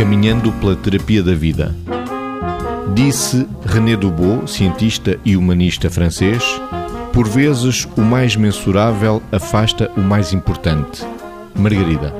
Caminhando pela terapia da vida. Disse René Dubos, cientista e humanista francês, por vezes o mais mensurável afasta o mais importante. Margarida.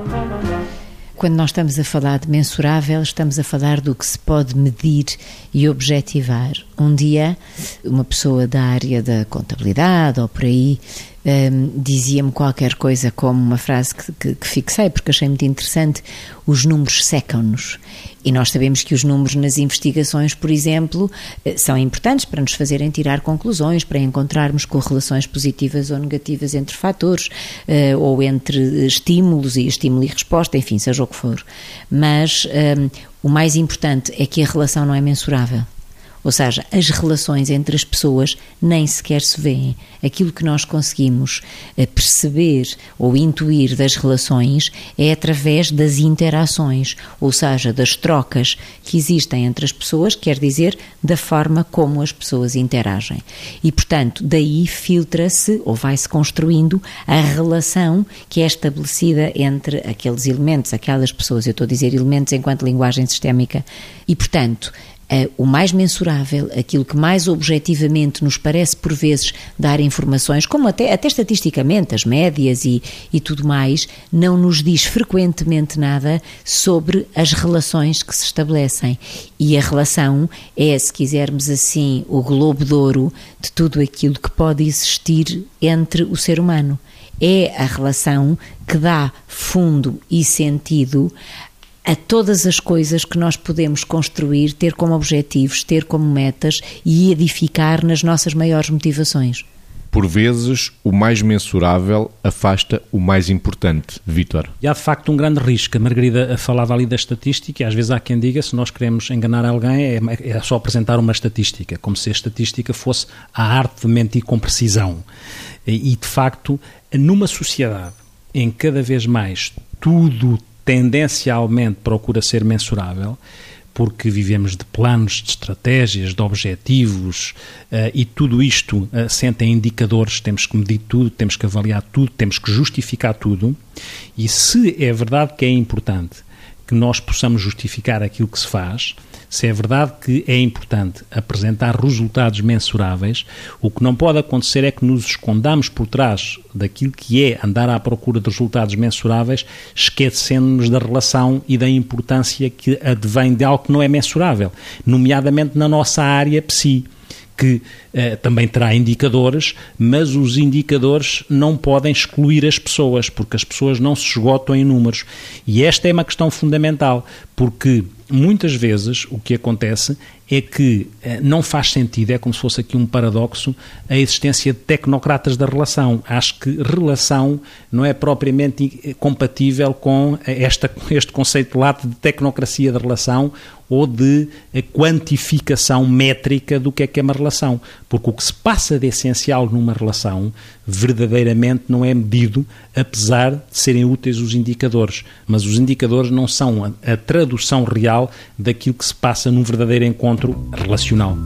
Quando nós estamos a falar de mensurável, estamos a falar do que se pode medir e objetivar. Um dia, uma pessoa da área da contabilidade ou por aí um, dizia-me qualquer coisa como uma frase que, que, que fixei porque achei muito interessante: os números secam-nos. E nós sabemos que os números nas investigações, por exemplo, eh, são importantes para nos fazerem tirar conclusões, para encontrarmos correlações positivas ou negativas entre fatores, uh, ou entre estímulos e estímulo e resposta, enfim, seja o que for. Mas um, o mais importante é que a relação não é mensurável. Ou seja, as relações entre as pessoas nem sequer se veem. Aquilo que nós conseguimos eh, perceber ou intuir das relações é através das interações, ou seja, das trocas que existem entre as pessoas, quer dizer, da forma como as pessoas interagem. E, portanto, daí filtra-se ou vai-se construindo a relação que é estabelecida entre aqueles elementos, aquelas pessoas. Eu estou a dizer elementos enquanto linguagem sistémica. E, portanto, uh, o mais mensurável, aquilo que mais objetivamente nos parece por vezes dar informações, como até, até estatisticamente, as médias e, e tudo mais, não nos diz frequentemente nada sobre as relações que se estabelecem. E a relação é, se quisermos assim, o globo de ouro de tudo aquilo que pode existir entre o ser humano. É a relação que dá fundo e sentido a todas as coisas que nós podemos construir, ter como objetivos, ter como metas e edificar nas nossas maiores motivações. Por vezes, o mais mensurável afasta o mais importante. Vítor. E há de facto um grande risco. A Margarida falava ali da estatística e às vezes há quem diga se nós queremos enganar alguém é, é só apresentar uma estatística, como se a estatística fosse a arte de mentir com precisão. E de facto, numa sociedade em que cada vez mais tudo tendencialmente procura ser mensurável, porque vivemos de planos, de estratégias, de objetivos uh, e tudo isto uh, senta em indicadores, temos que medir tudo, temos que avaliar tudo, temos que justificar tudo. E se é verdade que é importante que nós possamos justificar aquilo que se faz, se é verdade que é importante apresentar resultados mensuráveis, o que não pode acontecer é que nos escondamos por trás daquilo que é andar à procura de resultados mensuráveis, esquecendo-nos da relação e da importância que advém de algo que não é mensurável, nomeadamente na nossa área psi que eh, também terá indicadores, mas os indicadores não podem excluir as pessoas, porque as pessoas não se esgotam em números. E esta é uma questão fundamental, porque muitas vezes o que acontece é que eh, não faz sentido, é como se fosse aqui um paradoxo, a existência de tecnocratas da relação. Acho que relação não é propriamente eh, compatível com esta, este conceito lato de tecnocracia da relação ou de quantificação métrica do que é que é uma relação. Porque o que se passa de essencial numa relação verdadeiramente não é medido, apesar de serem úteis os indicadores. Mas os indicadores não são a, a tradução real daquilo que se passa num verdadeiro encontro relacional.